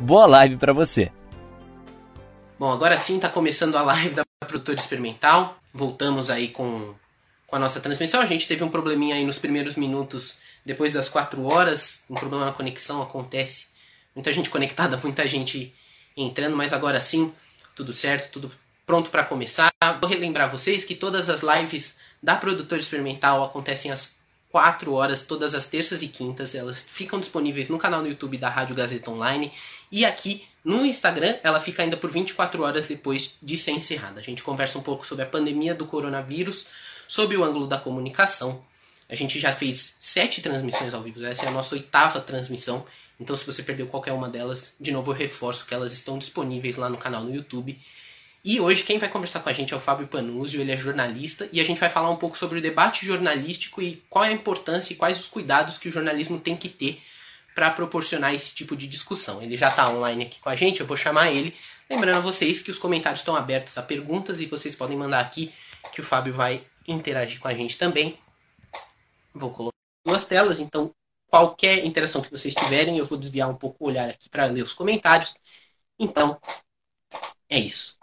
Boa live para você. Bom, agora sim está começando a live da produtora experimental. Voltamos aí com, com a nossa transmissão. A gente teve um probleminha aí nos primeiros minutos, depois das 4 horas. Um problema na conexão acontece. Muita gente conectada, muita gente entrando, mas agora sim, tudo certo, tudo pronto para começar. Vou relembrar vocês que todas as lives da produtora experimental acontecem às 4 horas, todas as terças e quintas. Elas ficam disponíveis no canal no YouTube da Rádio Gazeta Online e aqui no Instagram, ela fica ainda por 24 horas depois de ser encerrada. A gente conversa um pouco sobre a pandemia do coronavírus, sobre o ângulo da comunicação. A gente já fez sete transmissões ao vivo, essa é a nossa oitava transmissão. Então, se você perdeu qualquer uma delas, de novo eu reforço que elas estão disponíveis lá no canal no YouTube. E hoje quem vai conversar com a gente é o Fábio Panuzio, ele é jornalista e a gente vai falar um pouco sobre o debate jornalístico e qual é a importância e quais os cuidados que o jornalismo tem que ter para proporcionar esse tipo de discussão. Ele já está online aqui com a gente, eu vou chamar ele. Lembrando a vocês que os comentários estão abertos a perguntas e vocês podem mandar aqui que o Fábio vai interagir com a gente também. Vou colocar duas telas, então qualquer interação que vocês tiverem, eu vou desviar um pouco o olhar aqui para ler os comentários. Então, é isso.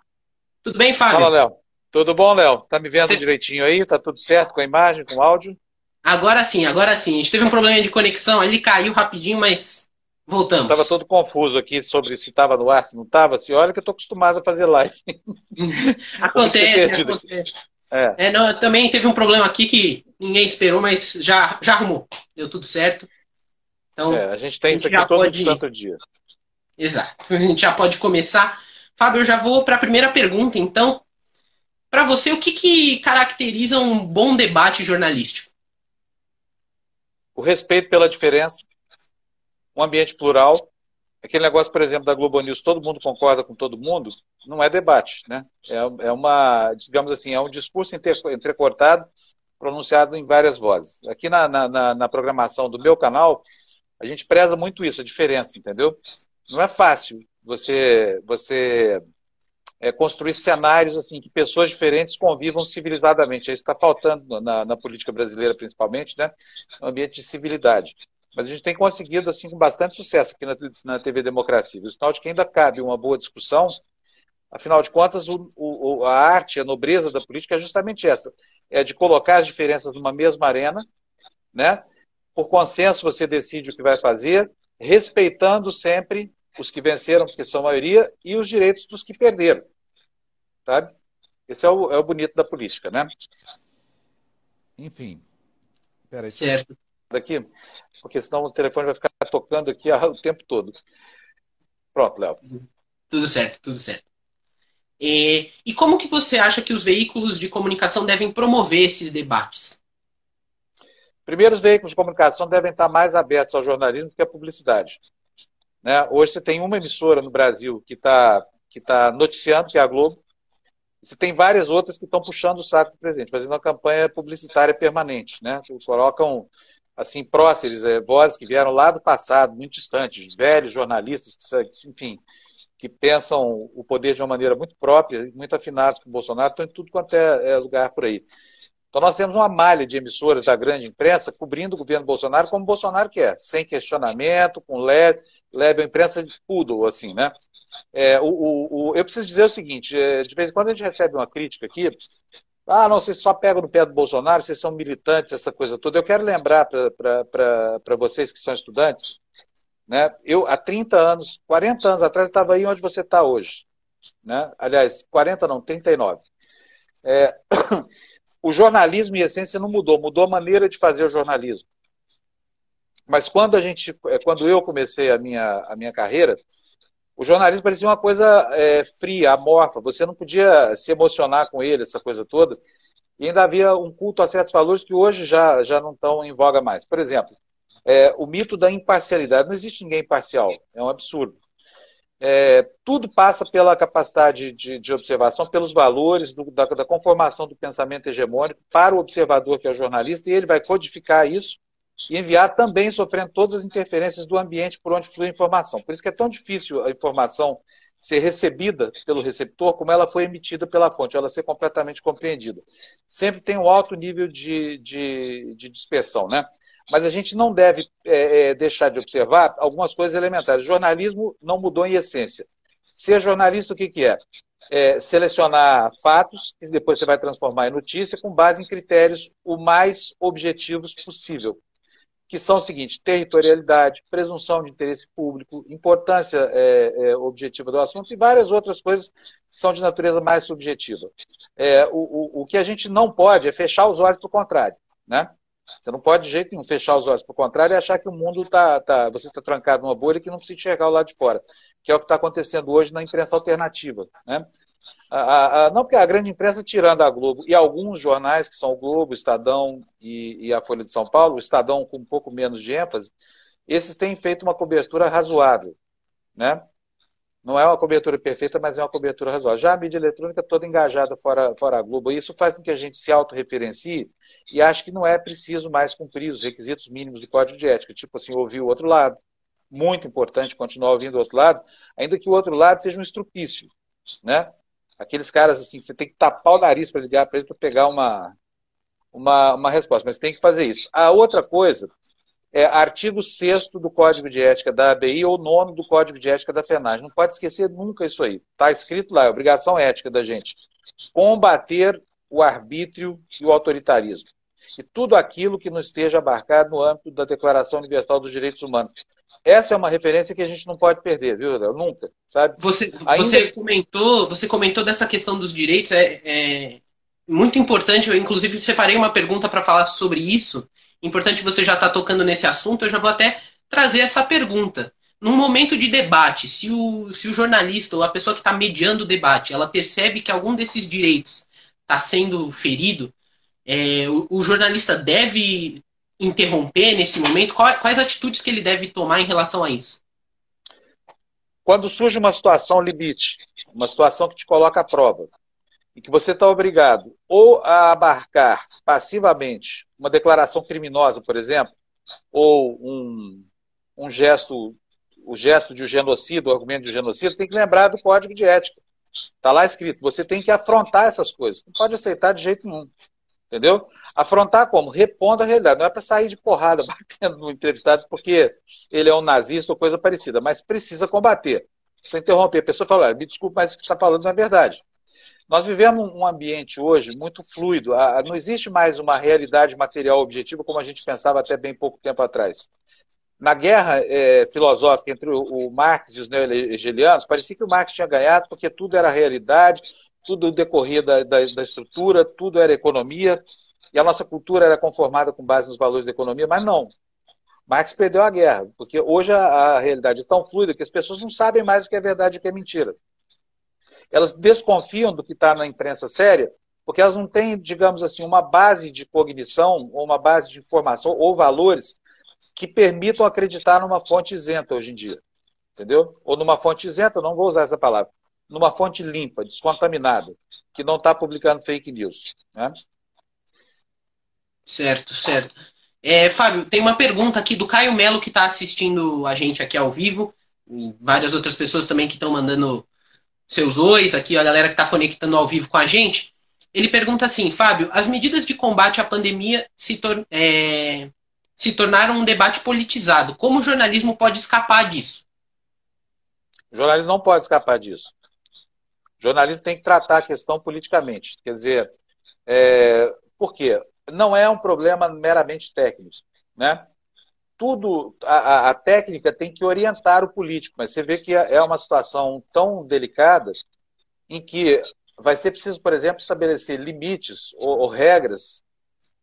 Tudo bem, Fábio? Fala, Léo. Tudo bom, Léo? Tá me vendo direitinho aí? Tá tudo certo com a imagem, com o áudio? Agora sim, agora sim. A gente teve um problema de conexão, ali caiu rapidinho, mas voltamos. Estava todo confuso aqui sobre se estava no ar, se não estava. Se olha que eu estou acostumado a fazer live. acontece, acontece. É. é, não, também teve um problema aqui que ninguém esperou, mas já, já arrumou. Deu tudo certo. Então, é, a gente tem a gente isso aqui todo pode... santo dia. Exato. A gente já pode começar. Fábio, eu já vou para a primeira pergunta, então. Para você, o que, que caracteriza um bom debate jornalístico? O respeito pela diferença, um ambiente plural. Aquele negócio, por exemplo, da Globo News, todo mundo concorda com todo mundo, não é debate, né? É, é uma, digamos assim, é um discurso entrecortado, pronunciado em várias vozes. Aqui na, na, na programação do meu canal, a gente preza muito isso, a diferença, entendeu? Não é fácil você, você é, construir cenários assim que pessoas diferentes convivam civilizadamente. Isso está faltando na, na, política brasileira, principalmente, né? Um ambiente de civilidade. Mas a gente tem conseguido assim com bastante sucesso aqui na, na TV Democracia. O sinal de que ainda cabe uma boa discussão. Afinal de contas, o, o, a arte, a nobreza da política é justamente essa: é de colocar as diferenças numa mesma arena, né? Por consenso, você decide o que vai fazer, respeitando sempre os que venceram, porque são a maioria, e os direitos dos que perderam. Sabe? Esse é o, é o bonito da política, né? Enfim. Peraí. Certo. Daqui, porque senão o telefone vai ficar tocando aqui o tempo todo. Pronto, Léo. Tudo certo, tudo certo. E, e como que você acha que os veículos de comunicação devem promover esses debates? Primeiro, os veículos de comunicação devem estar mais abertos ao jornalismo que à publicidade. Né? Hoje você tem uma emissora no Brasil que está que tá noticiando, que é a Globo. Você tem várias outras que estão puxando o saco do presidente, fazendo uma campanha publicitária permanente. Né? Colocam assim próceres, é, vozes que vieram lá do passado, muito distantes, velhos jornalistas, enfim, que pensam o poder de uma maneira muito própria, muito afinados com o Bolsonaro, estão em tudo quanto é, é lugar por aí. Então nós temos uma malha de emissoras da grande imprensa cobrindo o governo Bolsonaro como Bolsonaro quer, sem questionamento, com leve, leve a imprensa de poodle, assim, né? É, o, o, o, eu preciso dizer o seguinte, é, de vez em quando a gente recebe uma crítica aqui, ah, não, vocês só pegam no pé do Bolsonaro, vocês são militantes, essa coisa toda. Eu quero lembrar para vocês que são estudantes, né? Eu, há 30 anos, 40 anos atrás, estava aí onde você está hoje. Né? Aliás, 40 não, 39. É, o jornalismo, em essência, não mudou, mudou a maneira de fazer o jornalismo. Mas quando a gente, é, quando eu comecei a minha, a minha carreira, o jornalismo parecia uma coisa é, fria, amorfa. Você não podia se emocionar com ele, essa coisa toda. E ainda havia um culto a certos valores que hoje já, já não estão em voga mais. Por exemplo, é, o mito da imparcialidade. Não existe ninguém imparcial. É um absurdo. É, tudo passa pela capacidade de, de observação, pelos valores do, da, da, conformação do pensamento hegemônico para o observador, que é o jornalista, e ele vai codificar isso e enviar também sofrendo todas as interferências do ambiente por onde flui a informação. Por isso que é tão difícil a informação ser recebida pelo receptor como ela foi emitida pela fonte, ela ser completamente compreendida. Sempre tem um alto nível de, de, de dispersão, né? Mas a gente não deve é, é, deixar de observar algumas coisas elementares. O jornalismo não mudou em essência. Ser jornalista, o que, que é? é? Selecionar fatos, que depois você vai transformar em notícia, com base em critérios o mais objetivos possível que são o seguinte: territorialidade, presunção de interesse público, importância é, é, objetiva do assunto e várias outras coisas que são de natureza mais subjetiva. É, o, o, o, que a gente não pode é fechar os olhos para o contrário. Né? Você não pode de jeito nenhum fechar os olhos para o contrário e achar que o mundo está. Tá, você está trancado numa bolha que não precisa enxergar o lado de fora, que é o que está acontecendo hoje na imprensa alternativa. Né? A, a, não porque a grande imprensa, tirando a Globo, e alguns jornais, que são o Globo, o Estadão e, e, a Folha de São Paulo, o Estadão com um pouco menos de ênfase, esses têm feito uma cobertura razoável. Né? Não é uma cobertura perfeita, mas é uma cobertura razoável. Já a mídia eletrônica toda engajada fora, fora a Globo, isso faz com que a gente se autorreferencie e ache que não é preciso mais cumprir os requisitos mínimos do código de ética, tipo assim, ouvir o outro lado. Muito importante continuar ouvindo o outro lado, ainda que o outro lado seja um estrupício. Né? Aqueles caras assim, você tem que tapar o nariz para ligar para ele para pegar uma, uma, uma resposta, mas tem que fazer isso. A outra coisa é artigo 6 do Código de Ética da ABI ou nono do Código de Ética da FENAG. Não pode esquecer nunca isso aí. Está escrito lá, é obrigação ética da gente. Combater o arbítrio e o autoritarismo. E tudo aquilo que não esteja abarcado no âmbito da Declaração Universal dos Direitos Humanos essa é uma referência que a gente não pode perder, viu, Léo? Nunca, sabe? Você, Ainda... você, comentou, você comentou dessa questão dos direitos, é, é muito importante. Eu, inclusive, separei uma pergunta para falar sobre isso. Importante você já estar tá tocando nesse assunto. Eu já vou até trazer essa pergunta. Num momento de debate, se o, se o jornalista ou a pessoa que está mediando o debate, ela percebe que algum desses direitos está sendo ferido, é, o, o, jornalista deve interromper nesse momento? Quais atitudes que ele deve tomar em relação a isso? Quando surge uma situação limite, uma situação que te coloca à prova, e que você está obrigado ou a abarcar passivamente uma declaração criminosa, por exemplo, ou um, um gesto, o gesto de um genocídio, o argumento de um genocídio, tem que lembrar do código de ética. Está lá escrito, você tem que afrontar essas coisas. Não pode aceitar de jeito nenhum. Entendeu? Afrontar como? Repondo a realidade. Não é para sair de porrada batendo no entrevistado porque ele é um nazista ou coisa parecida, mas precisa combater. Você interromper a pessoa e falar, me desculpe, mas o que está falando não é verdade. Nós vivemos um ambiente hoje muito fluido. Não existe mais uma realidade material objetiva como a gente pensava até bem pouco tempo atrás. Na guerra é, filosófica entre o, Marx e os neo-hegelianos, parecia que o Marx tinha ganhado porque tudo era realidade, tudo decorria da, da, da, estrutura, tudo era economia, e a nossa cultura era conformada com base nos valores da economia, mas não. Marx perdeu a guerra, porque hoje a, a realidade é tão fluida que as pessoas não sabem mais o que é verdade e o que é mentira. Elas desconfiam do que está na imprensa séria, porque elas não têm, digamos assim, uma base de cognição, ou uma base de informação, ou valores que permitam acreditar numa fonte isenta hoje em dia. Entendeu? Ou numa fonte isenta, não vou usar essa palavra, numa fonte limpa, descontaminada, que não está publicando fake news. Né? Certo, certo. É, Fábio, tem uma pergunta aqui do Caio Melo que está assistindo a gente aqui ao vivo, e várias outras pessoas também que estão mandando seus ois, aqui a galera que está conectando ao vivo com a gente. Ele pergunta assim, Fábio, as medidas de combate à pandemia se, tor é, se tornaram um debate politizado. Como o jornalismo pode escapar disso? O jornalismo não pode escapar disso. O jornalismo tem que tratar a questão politicamente. Quer dizer, é, por quê? Não é um problema meramente técnico. Né? Tudo, a, a, técnica tem que orientar o político, mas você vê que é uma situação tão delicada em que vai ser preciso, por exemplo, estabelecer limites ou, ou regras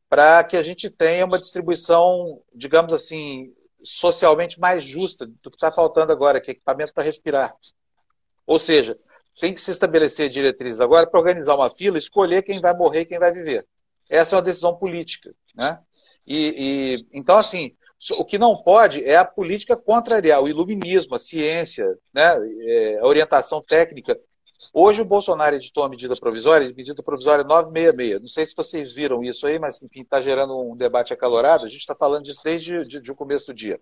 para que a gente tenha uma distribuição, digamos assim, socialmente mais justa do que está faltando agora, que é equipamento para respirar. Ou seja, tem que se estabelecer diretrizes agora para organizar uma fila, escolher quem vai morrer e quem vai viver. Essa é uma decisão política. Né? E, e, então, assim, O que não pode é a política contrariar o iluminismo, a ciência, né, é, a orientação técnica. Hoje o Bolsonaro editou uma medida provisória, medida provisória 966. Não sei se vocês viram isso aí, mas enfim, está gerando um debate acalorado. A gente está falando disso desde de, de o começo do dia.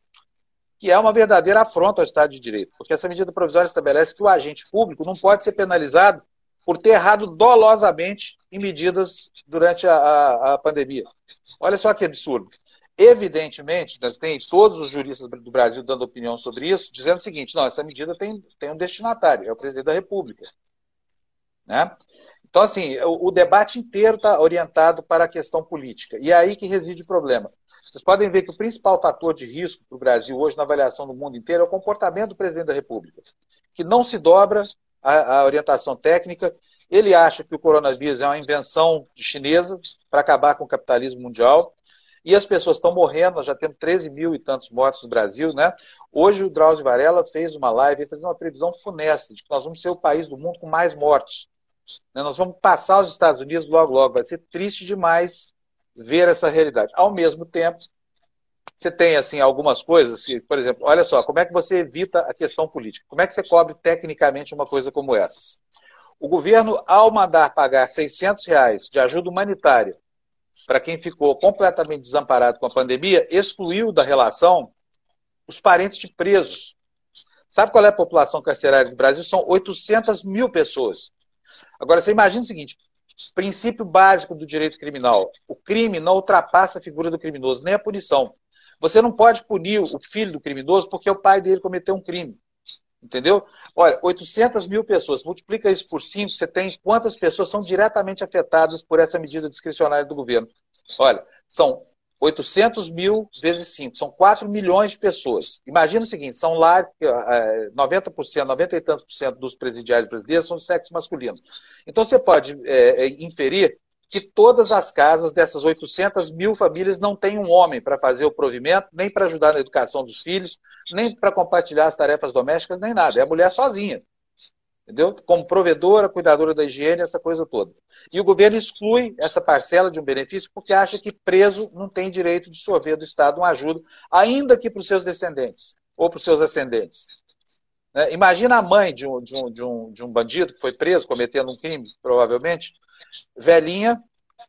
Que é uma verdadeira afronta ao Estado de Direito, porque essa medida provisória estabelece que o agente público não pode ser penalizado por ter errado dolosamente em medidas durante a, a, a pandemia. Olha só que absurdo. Evidentemente, né, tem todos os juristas do Brasil dando opinião sobre isso, dizendo o seguinte: não, essa medida tem, tem um destinatário, é o presidente da República. Né? Então, assim, o, o debate inteiro está orientado para a questão política. E é aí que reside o problema. Vocês podem ver que o principal fator de risco para o Brasil hoje, na avaliação do mundo inteiro, é o comportamento do presidente da República, que não se dobra à, à orientação técnica. Ele acha que o coronavírus é uma invenção chinesa para acabar com o capitalismo mundial. E as pessoas estão morrendo, nós já temos 13 mil e tantos mortos no Brasil, né? Hoje o Drauzio Varela fez uma live, fez uma previsão funesta de que nós vamos ser o país do mundo com mais mortos. Né? Nós vamos passar os Estados Unidos logo, logo. Vai ser triste demais ver essa realidade. Ao mesmo tempo, você tem assim algumas coisas, assim, por exemplo, olha só, como é que você evita a questão política? Como é que você cobre tecnicamente uma coisa como essas? O governo, ao mandar pagar 600 reais de ajuda humanitária para quem ficou completamente desamparado com a pandemia, excluiu da relação os parentes de presos. Sabe qual é a população carcerária do Brasil? São 800 mil pessoas. Agora, você imagina o seguinte: princípio básico do direito criminal. O crime não ultrapassa a figura do criminoso, nem a punição. Você não pode punir o filho do criminoso porque o pai dele cometeu um crime. Entendeu? Olha, 800 mil pessoas, multiplica isso por 5, você tem quantas pessoas são diretamente afetadas por essa medida discricionária do governo. Olha, são 800 mil vezes 5, são 4 milhões de pessoas. Imagina o seguinte, são lá 90%, 90 e tantos por cento dos presidiários brasileiros são de sexo masculino. Então você pode é, inferir que todas as casas dessas 800 mil famílias não têm um homem para fazer o provimento, nem para ajudar na educação dos filhos, nem para compartilhar as tarefas domésticas, nem nada. É a mulher sozinha. Entendeu? Como provedora, cuidadora da higiene, essa coisa toda. E o governo exclui essa parcela de um benefício porque acha que preso não tem direito de sorver do Estado uma ajuda, ainda que para os seus descendentes ou para os seus ascendentes. Né? Imagina a mãe de um, de, um, de, um, de um bandido que foi preso, cometendo um crime, provavelmente, velhinha,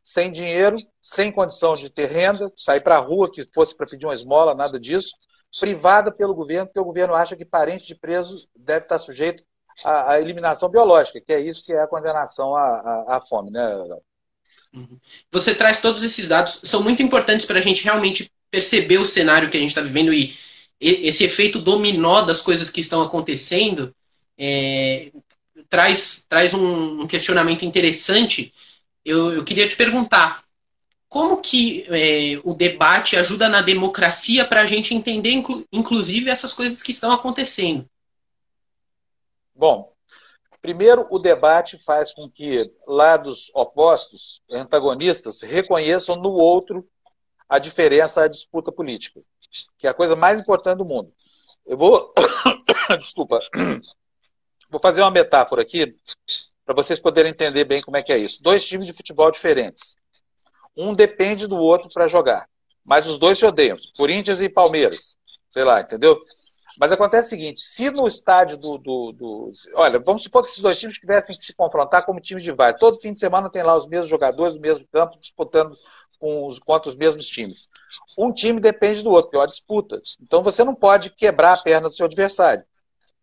sem dinheiro, sem condição de ter renda, sair para a rua que fosse para pedir uma esmola, nada disso, privada pelo governo, porque o governo acha que parente de preso deve estar sujeito à, à eliminação biológica, que é isso que é a condenação à, à, à fome, né? Uhum. Você traz todos esses dados, são muito importantes para a gente realmente perceber o cenário que a gente está vivendo e esse efeito dominó das coisas que estão acontecendo é, traz, traz um, questionamento interessante. Eu, eu queria te perguntar como que é, o debate ajuda na democracia para a gente entender, inclu, inclusive, essas coisas que estão acontecendo? Bom, primeiro, o debate faz com que lados opostos, antagonistas, reconheçam no outro a diferença, a disputa política, que é a coisa mais importante do mundo. Eu vou. Desculpa. Vou fazer uma metáfora aqui para vocês poderem entender bem como é que é isso. Dois times de futebol diferentes. Um depende do outro para jogar, mas os dois se odeiam. Corinthians e Palmeiras. Sei lá, entendeu? Mas acontece o seguinte: se no estádio do, do, do, Olha, vamos supor que esses dois times tivessem que se confrontar como times de vai. Todo fim de semana tem lá os mesmos jogadores do mesmo campo disputando com os, contra os mesmos times. Um time depende do outro, que é uma disputa. Então você não pode quebrar a perna do seu adversário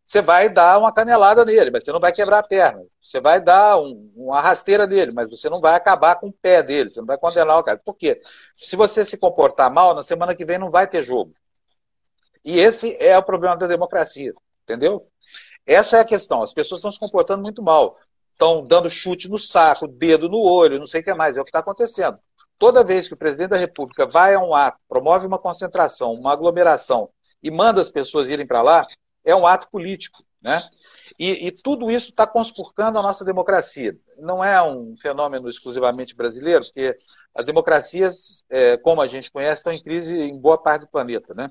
você vai dar uma canelada nele, mas você não vai quebrar a perna. Você vai dar um, uma rasteira nele, mas você não vai acabar com o pé dele, você não vai condenar o cara. Por quê? Se você se comportar mal, na semana que vem não vai ter jogo. E esse é o problema da democracia, entendeu? Essa é a questão. As pessoas estão se comportando muito mal. Estão dando chute no saco, dedo no olho, não sei o que mais. É o que está acontecendo. Toda vez que o presidente da República vai a um ato, promove uma concentração, uma aglomeração e manda as pessoas irem para lá, é um ato político. Né? E, e tudo isso está conspurcando a nossa democracia. Não é um fenômeno exclusivamente brasileiro, porque as democracias, é, como a gente conhece, estão em crise em boa parte do planeta. Né?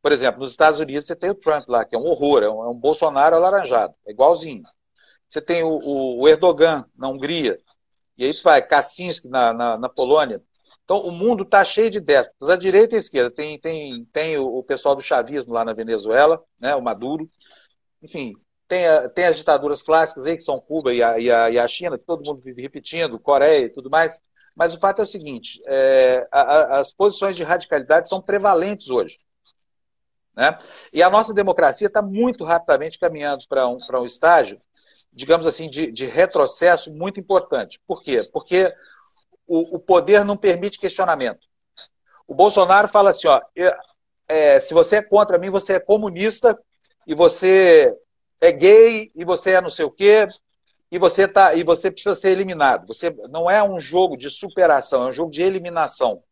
Por exemplo, nos Estados Unidos você tem o Trump lá, que é um horror, é um, é um Bolsonaro alaranjado, é igualzinho. Você tem o, o, Erdogan na Hungria, e aí vai Kaczynski na, na, na Polônia. Então, o mundo está cheio de déspotas, a direita e a esquerda. Tem, tem, tem o, pessoal do chavismo lá na Venezuela, né, o Maduro. Enfim, tem, a, tem as ditaduras clássicas aí, que são Cuba e a, e a, e a China, que todo mundo vive repetindo, Coreia e tudo mais. Mas o fato é o seguinte: é, a, a, as posições de radicalidade são prevalentes hoje. Né? E a nossa democracia está muito rapidamente caminhando para um, um estágio, digamos assim, de, de, retrocesso muito importante. Por quê? Porque o, o, poder não permite questionamento. O Bolsonaro fala assim: ó, é, se você é contra mim, você é comunista e você é gay e você é não sei o quê e você tá e você precisa ser eliminado. Você não é um jogo de superação, é um jogo de eliminação.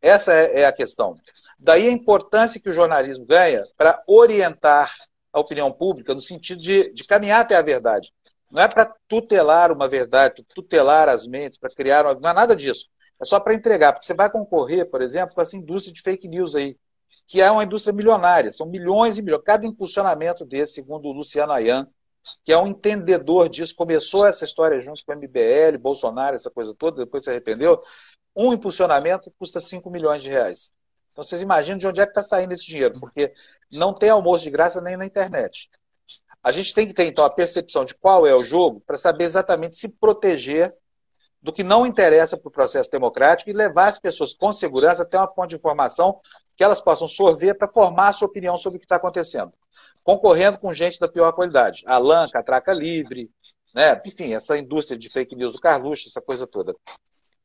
Essa é, é a questão. Daí a importância que o jornalismo ganha para orientar a opinião pública no sentido de, de caminhar até a verdade. Não é para tutelar uma verdade, tutelar as mentes, para criar. Uma... Não é nada disso. É só para entregar. Porque você vai concorrer, por exemplo, com essa indústria de fake news aí que é uma indústria milionária. São milhões e milhões. Cada impulsionamento desse, segundo o Luciano Ayan, que é um entendedor disso, começou essa história junto com o MBL, Bolsonaro, essa coisa toda, depois se arrependeu. Um impulsionamento custa 5 milhões de reais. Então vocês imaginam de onde é que está saindo esse dinheiro, porque não tem almoço de graça nem na internet. A gente tem que ter, então, a percepção de qual é o jogo para saber exatamente se proteger do que não interessa para o processo democrático e levar as pessoas com segurança até uma fonte de informação que elas possam sorver para formar a sua opinião sobre o que está acontecendo. Concorrendo com gente da pior qualidade. Alan, Catraca Livre, né? enfim, essa indústria de fake news do Carluxo, essa coisa toda.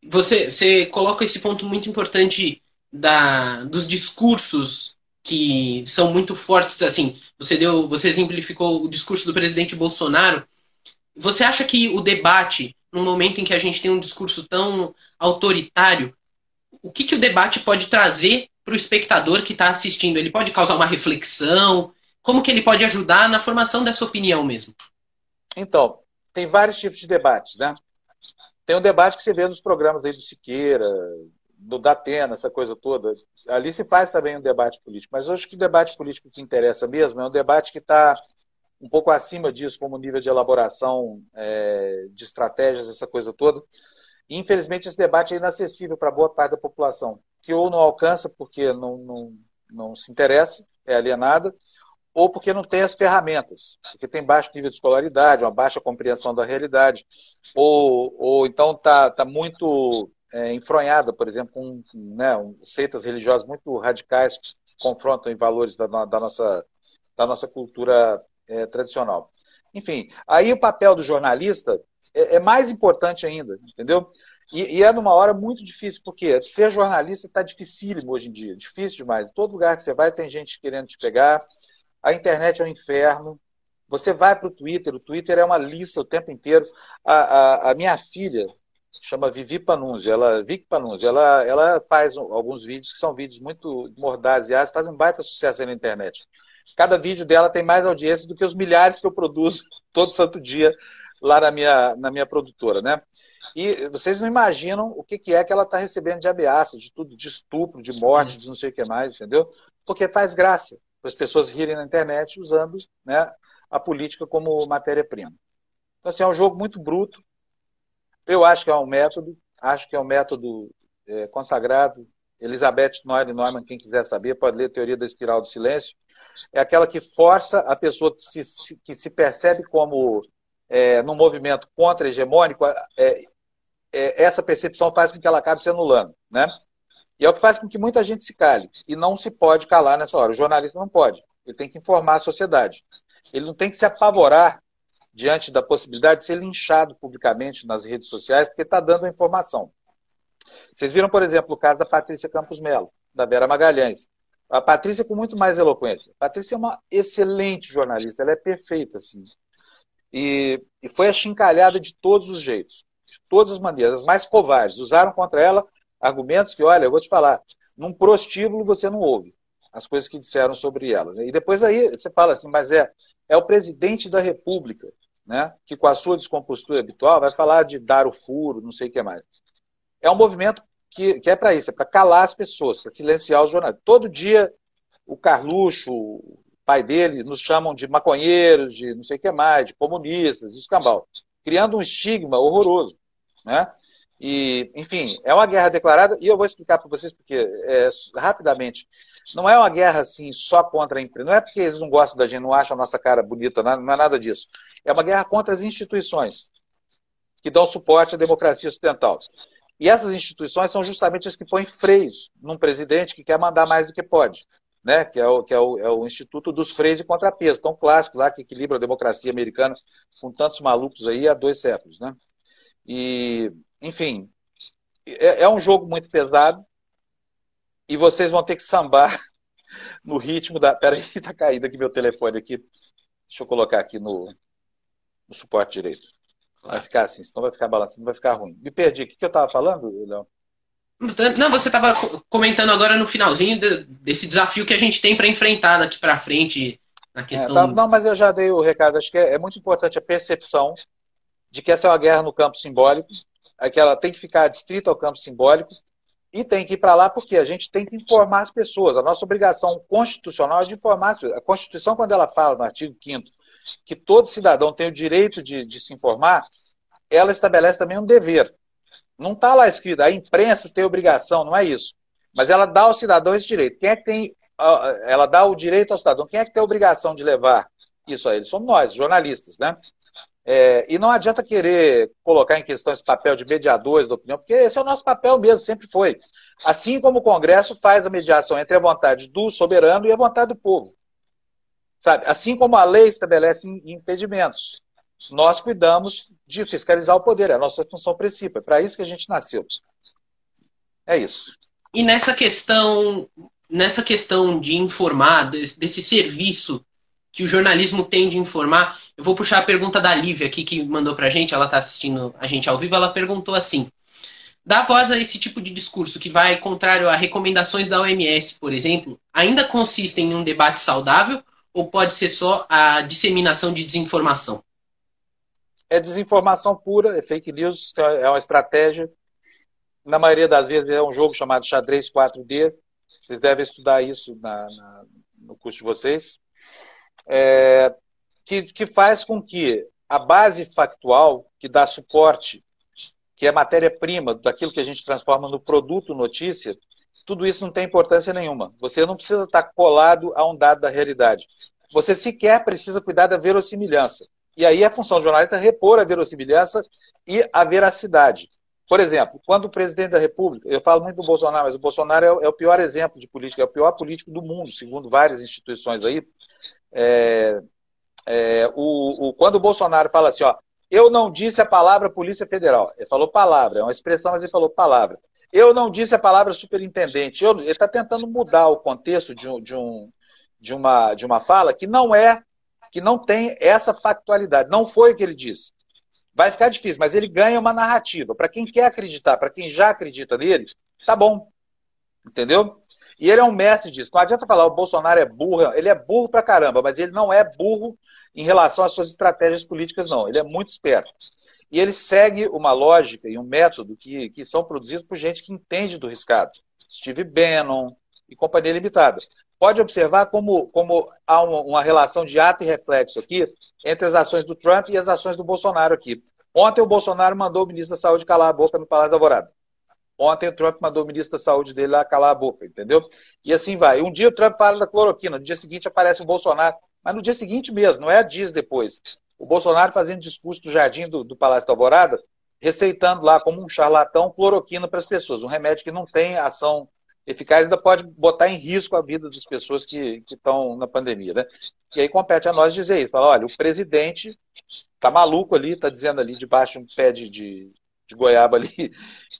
Você, você coloca esse ponto muito importante da, dos discursos que são muito fortes, assim, você deu, você exemplificou o discurso do presidente Bolsonaro. Você acha que o debate, no momento em que a gente tem um discurso tão autoritário, o que, que o debate pode trazer para o espectador que está assistindo? Ele pode causar uma reflexão? Como que ele pode ajudar na formação dessa opinião mesmo? Então, tem vários tipos de debates, né? Tem um debate que você vê nos programas do Siqueira, do Datena, essa coisa toda. Ali se faz também um debate político. Mas acho que o debate político que interessa mesmo é um debate que está um pouco acima disso, como nível de elaboração é, de estratégias, essa coisa toda. E, infelizmente, esse debate é inacessível para boa parte da população, que ou não alcança porque não, não, não se interessa, é alienada, ou porque não tem as ferramentas, porque tem baixo nível de escolaridade, uma baixa compreensão da realidade, ou, ou então está tá muito é, enfronhada, por exemplo, com né, seitas religiosas muito radicais que confrontam em valores da, da, nossa, da nossa cultura é, tradicional. Enfim, aí o papel do jornalista é, é mais importante ainda, entendeu? E, e, é numa hora muito difícil, porque ser jornalista está dificílimo hoje em dia, difícil demais. Em todo lugar que você vai tem gente querendo te pegar, a internet é um inferno. Você vai para o Twitter, o Twitter é uma lista o tempo inteiro. A, a, a minha filha chama Vivi Panunzio, ela, Vic ela, ela faz alguns vídeos que são vídeos muito mordazes e fazem um baita sucesso aí na internet. Cada vídeo dela tem mais audiência do que os milhares que eu produzo todo santo dia lá na minha, na minha produtora, né? E vocês não imaginam o que, que é que ela está recebendo de ameaça, de tudo, de estupro, de morte, de não sei o que mais, entendeu? Porque faz graça para as pessoas rirem na internet usando né, a política como matéria-prima. Então, assim, é um jogo muito bruto. Eu acho que é um método, acho que é um método é, consagrado. Elizabeth Noire Neumann, quem quiser saber, pode ler Teoria da Espiral do Silêncio. É aquela que força a pessoa que se, que se percebe como é, num movimento contra-hegemônico, é, é, essa percepção faz com que ela acabe se anulando. Né? E é o que faz com que muita gente se cale. E não se pode calar nessa hora. O jornalista não pode. Ele tem que informar a sociedade. Ele não tem que se apavorar diante da possibilidade de ser linchado publicamente nas redes sociais, porque está dando a informação. Vocês viram, por exemplo, o caso da Patrícia Campos Melo, da Vera Magalhães. A Patrícia com muito mais eloquência. A Patrícia é uma excelente jornalista, ela é perfeita, assim. E, e foi achincalhada de todos os jeitos, de todas as maneiras, as mais covardes. Usaram contra ela argumentos que, olha, eu vou te falar, num prostíbulo você não ouve as coisas que disseram sobre ela. Né? E depois aí você fala assim, mas é, é o presidente da República, né, que com a sua descompostura habitual vai falar de dar o furo, não sei o que mais. É um movimento que, que é para isso, é para calar as pessoas, para silenciar os jornalistas. Todo dia o Carluxo, pai dele, nos chamam de maconheiros, de não sei o que mais, de comunistas, de escambau, criando um estigma horroroso. Né? E, enfim, é uma guerra declarada, e eu vou explicar para vocês porque, é, rapidamente, não é uma guerra assim só contra a empresa, não é porque eles não gostam da gente, não acham a nossa cara bonita, não é nada disso. É uma guerra contra as instituições que dão suporte à democracia ocidental. E essas instituições são justamente as que põem freios num presidente que quer mandar mais do que pode, né? que, é o, que é o, é o Instituto dos Freios e Contrapesos, tão clássico lá, que equilibra a democracia americana com tantos malucos aí há dois séculos. Né? E, enfim, é, é um jogo muito pesado e vocês vão ter que sambar no ritmo da. Peraí, está caindo aqui meu telefone aqui. Deixa eu colocar aqui no, no suporte direito. Vai ficar assim, senão vai ficar balançando, vai ficar ruim. Me perdi. O que, que eu estava falando, Léo? Não, você estava comentando agora no finalzinho desse desafio que a gente tem para enfrentar daqui para frente na é, questão. É, tá, não, mas eu já dei o recado. Acho que é, é, muito importante a percepção de que essa é uma guerra no campo simbólico, é que ela tem que ficar distrita ao campo simbólico e tem que ir para lá porque a gente tem que informar as pessoas. A nossa obrigação constitucional é de informar as pessoas. A Constituição, quando ela fala no artigo 5 que todo cidadão tem o direito de, de se informar, ela estabelece também um dever. Não está lá escrito, a imprensa tem obrigação, não é isso. Mas ela dá ao cidadão esse direito. Quem é que tem. Ela dá o direito ao cidadão. Quem é que tem a obrigação de levar isso a ele? Somos nós, jornalistas, né? É, e não adianta querer colocar em questão esse papel de mediadores da opinião, porque esse é o nosso papel mesmo, sempre foi. Assim como o Congresso faz a mediação entre a vontade do soberano e a vontade do povo. Sabe? Assim como a lei estabelece impedimentos, nós cuidamos de fiscalizar o poder, é a nossa função principal, é para isso que a gente nasceu. É isso. E nessa questão, nessa questão de informar, desse serviço que o jornalismo tem de informar, eu vou puxar a pergunta da Lívia aqui, que mandou para a gente, ela está assistindo a gente ao vivo, ela perguntou assim, Dar voz a esse tipo de discurso que vai contrário a recomendações da OMS, por exemplo, ainda consiste em um debate saudável ou pode ser só a disseminação de desinformação? É desinformação pura, é fake news, é uma estratégia. Na maioria das vezes é um jogo chamado xadrez 4D. Vocês devem estudar isso na, na, no curso de vocês. É, que, que faz com que a base factual, que dá suporte, que é matéria-prima daquilo que a gente transforma no produto notícia, tudo isso não tem importância nenhuma. Você não precisa estar colado a um dado da realidade. Você sequer precisa cuidar da verossimilhança. E aí é a função do jornalista repor a verossimilhança e a veracidade. Por exemplo, quando o presidente da República, eu falo muito do Bolsonaro, mas o Bolsonaro é o, é o pior exemplo de política, é o pior político do mundo, segundo várias instituições aí. É, é, o, o, quando o Bolsonaro fala assim, ó, eu não disse a palavra Polícia Federal, ele falou palavra, é uma expressão, mas ele falou palavra. Eu não disse a palavra superintendente. Eu, ele está tentando mudar o contexto de, de, um, de, uma, de uma fala que não é, que não tem essa factualidade. Não foi o que ele disse. Vai ficar difícil, mas ele ganha uma narrativa. Para quem quer acreditar, para quem já acredita nele, tá bom. Entendeu? E ele é um mestre disso. Não adianta falar o Bolsonaro é burro, ele é burro pra caramba, mas ele não é burro em relação às suas estratégias políticas, não. Ele é muito esperto. E ele segue uma lógica e um método que, que são produzidos por gente que entende do riscado. Steve Bannon e Companhia Limitada. Pode observar como, como há uma, uma relação de ato e reflexo aqui entre as ações do Trump e as ações do Bolsonaro aqui. Ontem o Bolsonaro mandou o ministro da Saúde calar a boca no Palácio da Alvorada. Ontem o Trump mandou o ministro da Saúde dele lá calar a boca, entendeu? E assim vai. Um dia o Trump fala da cloroquina, no dia seguinte aparece o Bolsonaro, mas no dia seguinte mesmo, não é dias depois o Bolsonaro fazendo discurso do jardim do, do Palácio da Alvorada, receitando lá como um charlatão cloroquina para as pessoas, um remédio que não tem ação eficaz, ainda pode botar em risco a vida das pessoas que, estão na pandemia. Né? E aí compete a nós dizer isso, falar, olha, o presidente está maluco ali, está dizendo ali debaixo de um pé de, de, de goiaba ali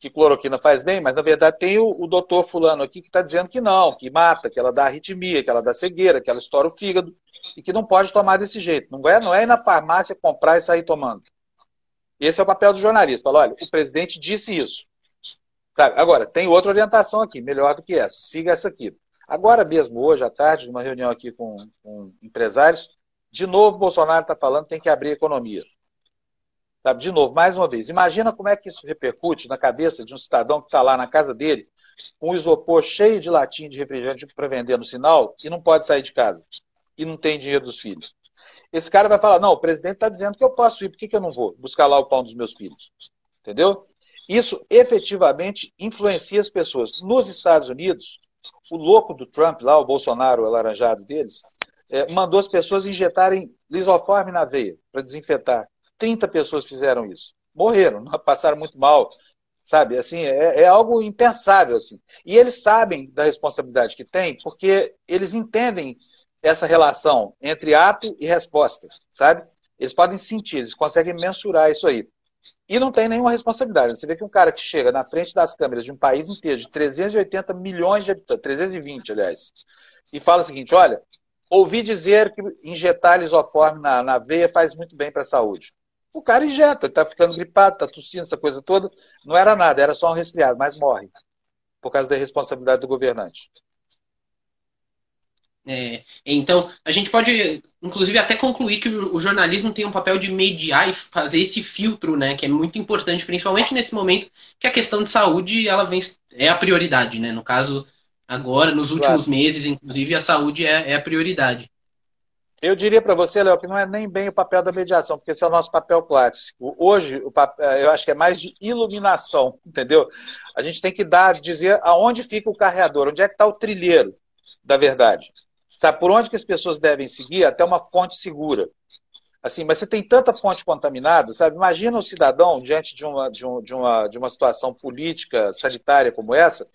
que cloroquina faz bem, mas na verdade tem o, o doutor fulano aqui que está dizendo que não, que mata, que ela dá arritmia, que ela dá cegueira, que ela estoura o fígado e que não pode tomar desse jeito. Não é, não é ir na farmácia comprar e sair tomando. Esse é o papel do jornalista. Fala, olha, o presidente disse isso. Sabe? Agora, tem outra orientação aqui, melhor do que essa. Siga essa aqui. Agora mesmo, hoje à tarde, numa reunião aqui com, com empresários, de novo Bolsonaro está falando que tem que abrir a economia. Sabe? De novo, mais uma vez. Imagina como é que isso repercute na cabeça de um cidadão que está lá na casa dele, com um isopor cheio de latinha de refrigerante para vender no sinal e não pode sair de casa e não tem dinheiro dos filhos. Esse cara vai falar: não, o presidente está dizendo que eu posso ir, por que, que eu não vou buscar lá o pão dos meus filhos? Entendeu? Isso efetivamente influencia as pessoas. Nos Estados Unidos, o louco do Trump, lá, o Bolsonaro, o alaranjado deles, é, mandou as pessoas injetarem lisoforme na veia para desinfetar. 30 pessoas fizeram isso. Morreram, passaram muito mal. Sabe, assim, é, é, algo impensável, assim. E eles sabem da responsabilidade que têm, porque eles entendem essa relação entre ato e resposta, sabe? Eles podem sentir, eles conseguem mensurar isso aí. E não tem nenhuma responsabilidade. Você vê que um cara que chega na frente das câmeras de um país inteiro, de 380 milhões de habitantes, 320, aliás, e fala o seguinte: olha, ouvi dizer que injetar lisoforme na, na veia faz muito bem para a saúde. O cara injeta, está ficando gripado, está tossindo, essa coisa toda. Não era nada, era só um resfriado, mas morre. Por causa da responsabilidade do governante. É, então, a gente pode, inclusive, até concluir que o, o, jornalismo tem um papel de mediar e fazer esse filtro, né, que é muito importante, principalmente nesse momento que a questão de saúde ela vem, é a prioridade. Né? No caso, agora, nos últimos claro. meses, inclusive, a saúde é, é a prioridade. Eu diria para você, Léo, que não é nem bem o papel da mediação, porque esse é o nosso papel clássico. Hoje, papel, eu acho que é mais de iluminação, entendeu? A gente tem que dar, dizer aonde fica o carreador, onde é que está o trilheiro da verdade. Sabe, por onde que as pessoas devem seguir até uma fonte segura. Assim, mas você tem tanta fonte contaminada, sabe? Imagina o cidadão diante de uma, de, um, de, uma, de uma situação política, sanitária como essa,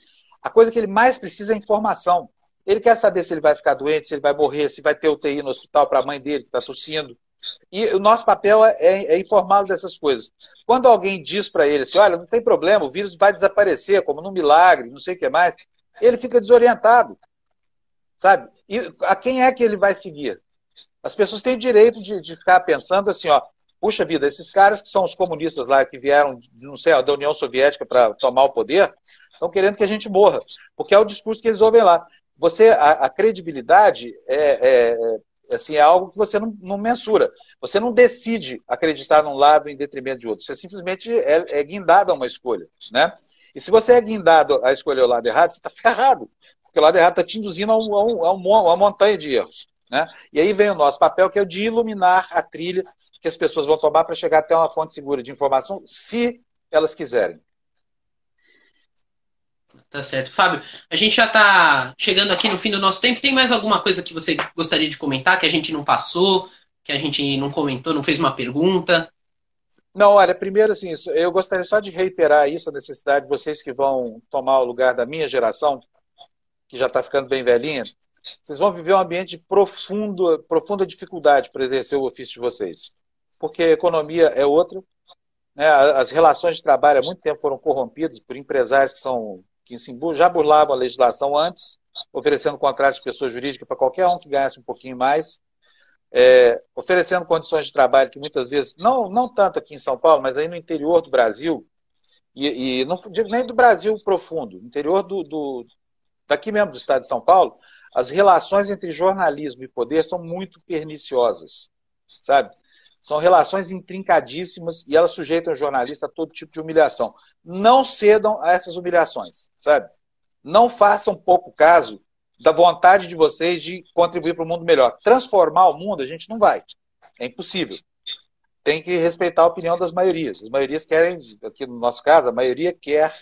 a coisa que ele mais precisa é informação. Ele quer saber se ele vai ficar doente, se ele vai morrer, se vai ter UTI no hospital para a mãe dele que está tossindo. E o nosso papel é, é, é informá-lo dessas coisas. Quando alguém diz para ele assim, olha, não tem problema, o vírus vai desaparecer, como num milagre, não sei o que mais, ele fica desorientado. Sabe? E a quem é que ele vai seguir? As pessoas têm direito de, de ficar pensando assim, ó, puxa vida, esses caras que são os comunistas lá, que vieram, não sei, da União Soviética para tomar o poder, estão querendo que a gente morra, porque é o discurso que eles ouvem lá. Você, a, a credibilidade é, é, assim, é algo que você não, não, mensura. Você não decide acreditar num lado em detrimento de outro. Você simplesmente é, é guindado a uma escolha, né? E se você é guindado a escolher o lado errado, você está ferrado porque o lado errado está te induzindo a, um, a, um, a, uma montanha de erros. Né? E aí vem o nosso papel, que é o de iluminar a trilha que as pessoas vão tomar para chegar até uma fonte segura de informação, se elas quiserem. Tá certo. Fábio, a gente já está chegando aqui no fim do nosso tempo. Tem mais alguma coisa que você gostaria de comentar que a gente não passou, que a gente não comentou, não fez uma pergunta? Não, olha, primeiro assim, eu gostaria só de reiterar isso, a necessidade de vocês que vão tomar o lugar da minha geração, que já está ficando bem velhinha, vocês vão viver um ambiente de profundo, profunda dificuldade para exercer o ofício de vocês. Porque a economia é outra, né? as relações de trabalho há muito tempo foram corrompidas por empresários que, são, que já burlavam a legislação antes, oferecendo contratos de pessoa jurídica para qualquer um que ganhasse um pouquinho mais, é, oferecendo condições de trabalho que muitas vezes, não, não tanto aqui em São Paulo, mas aí no interior do Brasil, e, e não digo nem do Brasil profundo, interior do, do, daqui mesmo do estado de São Paulo, as relações entre jornalismo e poder são muito perniciosas, sabe? São relações intrincadíssimas e elas sujeitam o jornalista a todo tipo de humilhação. Não cedam a essas humilhações, sabe? Não façam pouco caso da vontade de vocês de contribuir para um mundo melhor. Transformar o mundo a gente não vai. É impossível. Tem que respeitar a opinião das maiorias. As maiorias querem, aqui no nosso caso, a maioria quer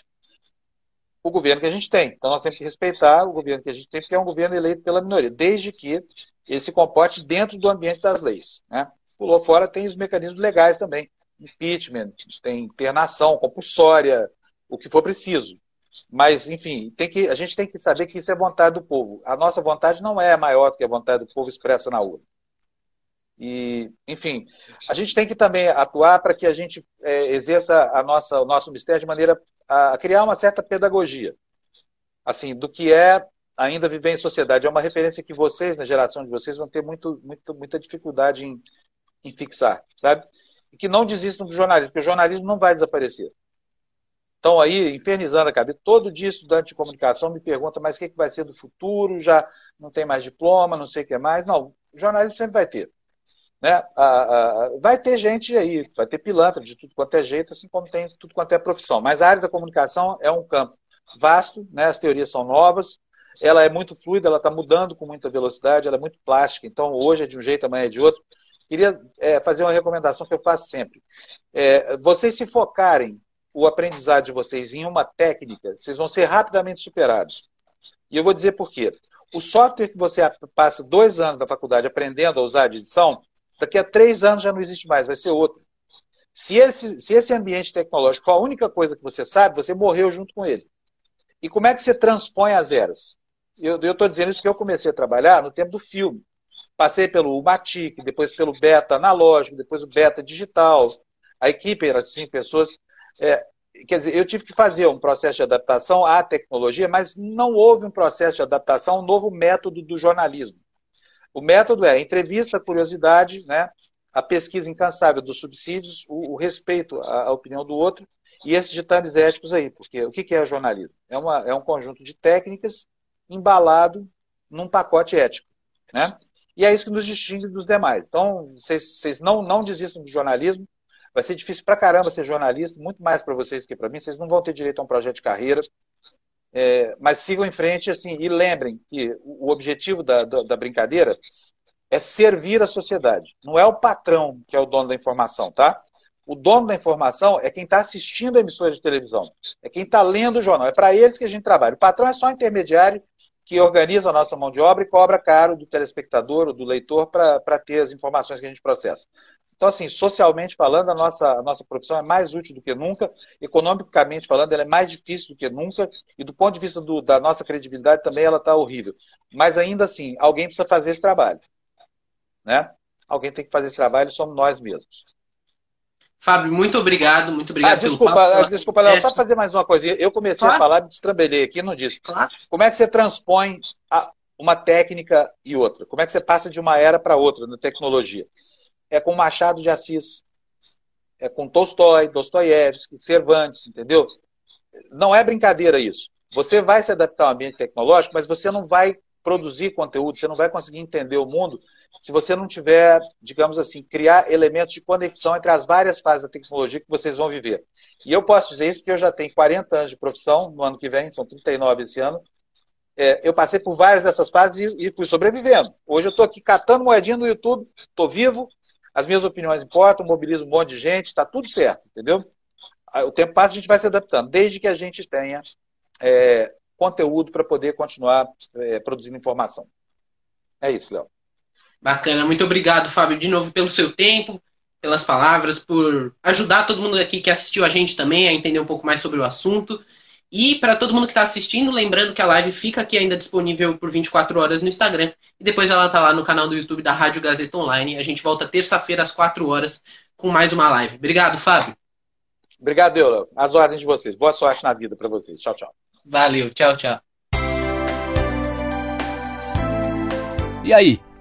o governo que a gente tem. Então nós temos que respeitar o governo que a gente tem, porque é um governo eleito pela minoria, desde que ele se comporte dentro do ambiente das leis. Né? Pulou fora tem os mecanismos legais também. Impeachment, tem internação compulsória, o que for preciso. Mas, enfim, tem que, a gente tem que saber que isso é vontade do povo. A nossa vontade não é maior do que a vontade do povo expressa na urna. E, enfim, a gente tem que também atuar para que a gente é, exerça a nossa, o nosso mistério de maneira a criar uma certa pedagogia, assim, do que é ainda viver em sociedade. É uma referência que vocês, na geração de vocês, vão ter muito, muito, muita dificuldade em, em fixar, sabe? E que não desistam do jornalismo, porque o jornalismo não vai desaparecer. Então, aí, infernizando a cabeça, todo dia estudante de comunicação me pergunta, mas o que, é que vai ser do futuro? Já não tem mais diploma, não sei o que mais. Não, jornalismo sempre vai ter. Né? vai ter gente aí, vai ter pilantra de tudo quanto é jeito, assim como tem tudo quanto é profissão. Mas a área da comunicação é um campo vasto, né? as teorias são novas, ela é muito fluida, ela está mudando com muita velocidade, ela é muito plástica, então hoje é de um jeito, amanhã é de outro. Queria é, fazer uma recomendação que eu faço sempre. É, vocês se focarem o aprendizado de vocês em uma técnica, vocês vão ser rapidamente superados. E eu vou dizer por quê. O software que você passa dois anos da faculdade aprendendo a usar de edição, daqui a três anos já não existe mais, vai ser outro. Se esse, se esse ambiente tecnológico for a única coisa que você sabe, você morreu junto com ele. E como é que você transpõe as eras? Eu estou dizendo isso porque eu comecei a trabalhar no tempo do filme. Passei pelo Matic, depois pelo beta analógico, depois o beta digital. A equipe era cinco pessoas. É, quer dizer, eu tive que fazer um processo de adaptação à tecnologia, mas não houve um processo de adaptação a um novo método do jornalismo. O método é entrevista, curiosidade, né, a pesquisa incansável dos subsídios, o, o respeito à, à, opinião do outro e esses ditames éticos aí, porque o que, que é jornalismo? É, uma, é um conjunto de técnicas embalado num pacote ético, né? E é isso que nos distingue dos demais. Então, vocês não, não desistam do jornalismo, Vai ser difícil pra caramba ser jornalista, muito mais para vocês que para mim. Vocês não vão ter direito a um projeto de carreira. É, mas sigam em frente assim e lembrem que o objetivo da, da, da, brincadeira é servir a sociedade. Não é o patrão que é o dono da informação, tá? O dono da informação é quem está assistindo a emissora de televisão, é quem está lendo o jornal. É para eles que a gente trabalha. O patrão é só intermediário que organiza a nossa mão de obra e cobra caro do telespectador ou do leitor para ter as informações que a gente processa. Então, assim, socialmente falando, a nossa, a nossa profissão é mais útil do que nunca, economicamente falando, ela é mais difícil do que nunca, e do ponto de vista do, da nossa credibilidade também ela está horrível. Mas ainda assim, alguém precisa fazer esse trabalho. Né? Alguém tem que fazer esse trabalho, somos nós mesmos. Fábio, muito obrigado, muito obrigado ah, desculpa, pelo papo. Desculpa, Léo, só fazer mais uma coisa. Eu comecei claro. a falar, me destrambelhei aqui não disse. Claro. Como é que você transpõe uma técnica e outra? Como é que você passa de uma era para outra na tecnologia? é com Machado de Assis, é com Tolstói, Dostoiévski, Cervantes, entendeu? Não é brincadeira isso. Você vai se adaptar ao ambiente tecnológico, mas você não vai produzir conteúdo, você não vai conseguir entender o mundo se você não tiver, digamos assim, criar elementos de conexão entre as várias fases da tecnologia que vocês vão viver. E eu posso dizer isso porque eu já tenho 40 anos de profissão, no ano que vem, são 39 esse ano. É, eu passei por várias dessas fases e, e fui sobrevivendo. Hoje eu estou aqui catando moedinha no YouTube, estou vivo, as minhas opiniões importam, mobilizo um monte de gente, está tudo certo, entendeu? O tempo passa, a gente vai se adaptando, desde que a gente tenha é, conteúdo para poder continuar é, produzindo informação. É isso, Léo. Bacana, muito obrigado, Fábio, de novo pelo seu tempo, pelas palavras, por ajudar todo mundo aqui que assistiu a gente também a entender um pouco mais sobre o assunto. E para todo mundo que está assistindo, lembrando que a live fica aqui ainda disponível por 24 horas no Instagram. E depois ela tá lá no canal do YouTube da Rádio Gazeta Online. A gente volta terça-feira às 4 horas com mais uma live. Obrigado, Fábio. Obrigado, Eula. As ordens de vocês. Boa sorte na vida para vocês. Tchau, tchau. Valeu. Tchau, tchau. E aí,